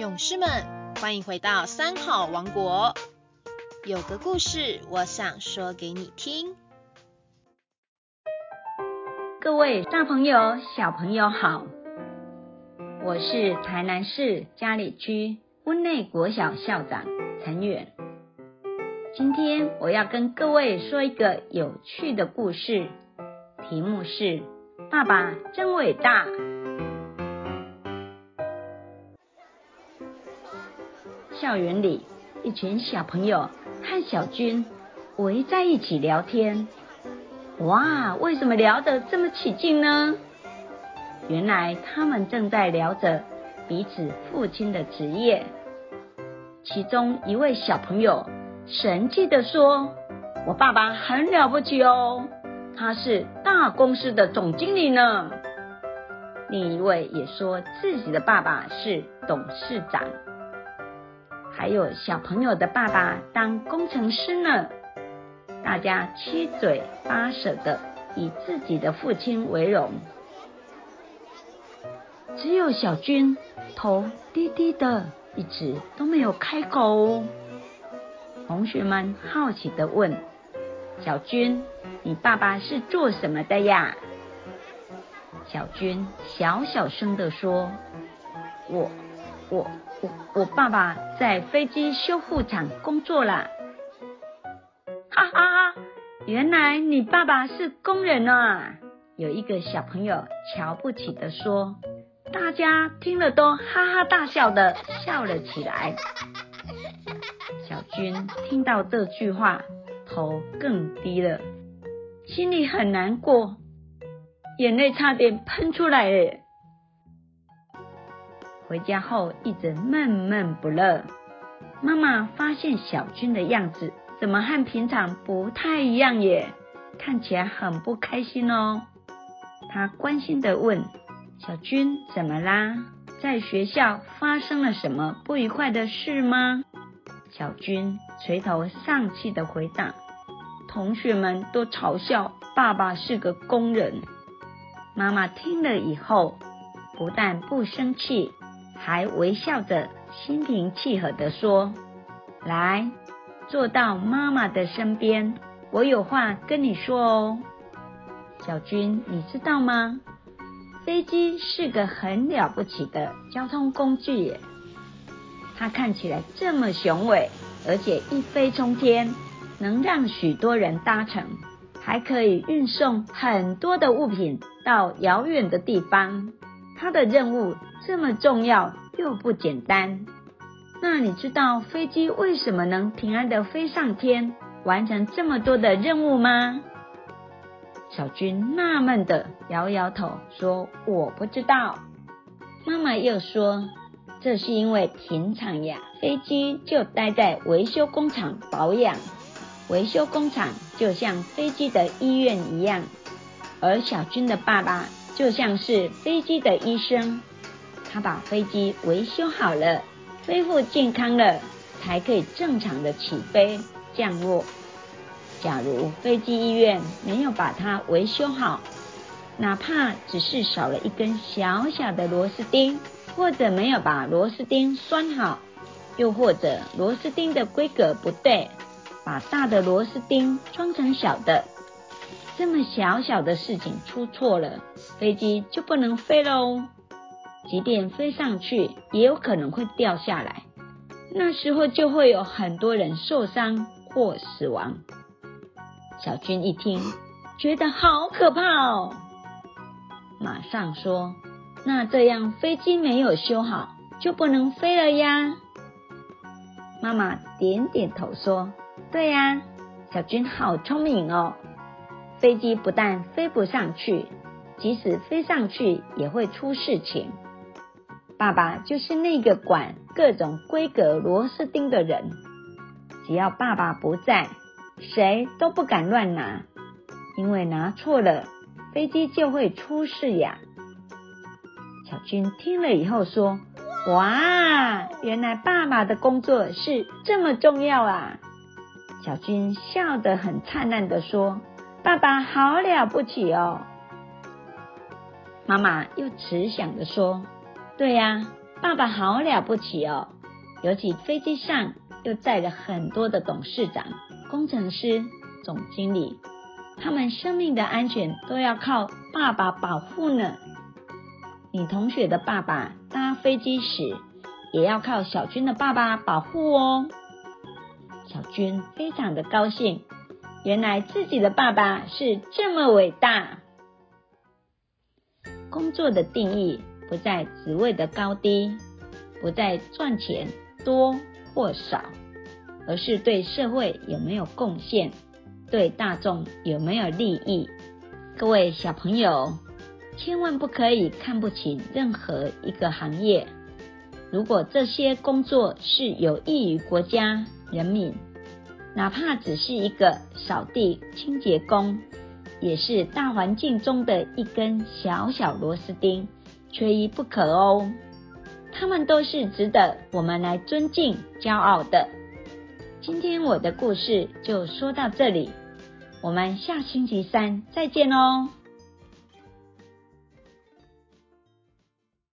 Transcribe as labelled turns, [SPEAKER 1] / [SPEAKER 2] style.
[SPEAKER 1] 勇士们，欢迎回到三好王国。有个故事，我想说给你听。
[SPEAKER 2] 各位大朋友、小朋友好，我是台南市嘉里区温内国小校长陈远。今天我要跟各位说一个有趣的故事，题目是“爸爸真伟大”。校园里，一群小朋友和小军围在一起聊天。哇，为什么聊得这么起劲呢？原来他们正在聊着彼此父亲的职业。其中一位小朋友神气地说：“我爸爸很了不起哦，他是大公司的总经理呢。”另一位也说自己的爸爸是董事长。还有小朋友的爸爸当工程师呢，大家七嘴八舌的以自己的父亲为荣，只有小军头低低的，一直都没有开口。同学们好奇的问：“小军，你爸爸是做什么的呀？”小军小小声的说：“我。”我我我爸爸在飞机修复厂工作啦。哈哈，原来你爸爸是工人啊！有一个小朋友瞧不起的说，大家听了都哈哈大笑的笑了起来。小军听到这句话，头更低了，心里很难过，眼泪差点喷出来了。回家后一直闷闷不乐。妈妈发现小军的样子怎么和平常不太一样耶，看起来很不开心哦。她关心的问：“小军怎么啦？在学校发生了什么不愉快的事吗？”小军垂头丧气的回答：“同学们都嘲笑爸爸是个工人。”妈妈听了以后，不但不生气。还微笑着，心平气和地说：“来，坐到妈妈的身边，我有话跟你说哦。小军，你知道吗？飞机是个很了不起的交通工具，它看起来这么雄伟，而且一飞冲天，能让许多人搭乘，还可以运送很多的物品到遥远的地方。”他的任务这么重要又不简单，那你知道飞机为什么能平安的飞上天，完成这么多的任务吗？小军纳闷的摇摇头说：“我不知道。”妈妈又说：“这是因为平常呀，飞机就待在维修工厂保养，维修工厂就像飞机的医院一样，而小军的爸爸。”就像是飞机的医生，他把飞机维修好了，恢复健康了，才可以正常的起飞降落。假如飞机医院没有把它维修好，哪怕只是少了一根小小的螺丝钉，或者没有把螺丝钉拴好，又或者螺丝钉的规格不对，把大的螺丝钉装成小的。这么小小的事情出错了，飞机就不能飞喽。即便飞上去，也有可能会掉下来，那时候就会有很多人受伤或死亡。小军一听，觉得好可怕哦，马上说：“那这样飞机没有修好，就不能飞了呀？”妈妈点点头说：“对呀，小军好聪明哦。”飞机不但飞不上去，即使飞上去也会出事情。爸爸就是那个管各种规格螺丝钉的人，只要爸爸不在，谁都不敢乱拿，因为拿错了，飞机就会出事呀。小军听了以后说：“哇，原来爸爸的工作是这么重要啊！”小军笑得很灿烂的说。爸爸好了不起哦！妈妈又慈祥的说：“对呀，爸爸好了不起哦，尤其飞机上又载了很多的董事长、工程师、总经理，他们生命的安全都要靠爸爸保护呢。你同学的爸爸搭飞机时，也要靠小军的爸爸保护哦。小军非常的高兴，原来自己的爸爸是这么伟大。工作的定义不在职位的高低，不在赚钱多或少，而是对社会有没有贡献，对大众有没有利益。各位小朋友，千万不可以看不起任何一个行业。如果这些工作是有益于国家人民，哪怕只是一个扫地清洁工。也是大环境中的一根小小螺丝钉，缺一不可哦。他们都是值得我们来尊敬、骄傲的。今天我的故事就说到这里，我们下星期三再见哦。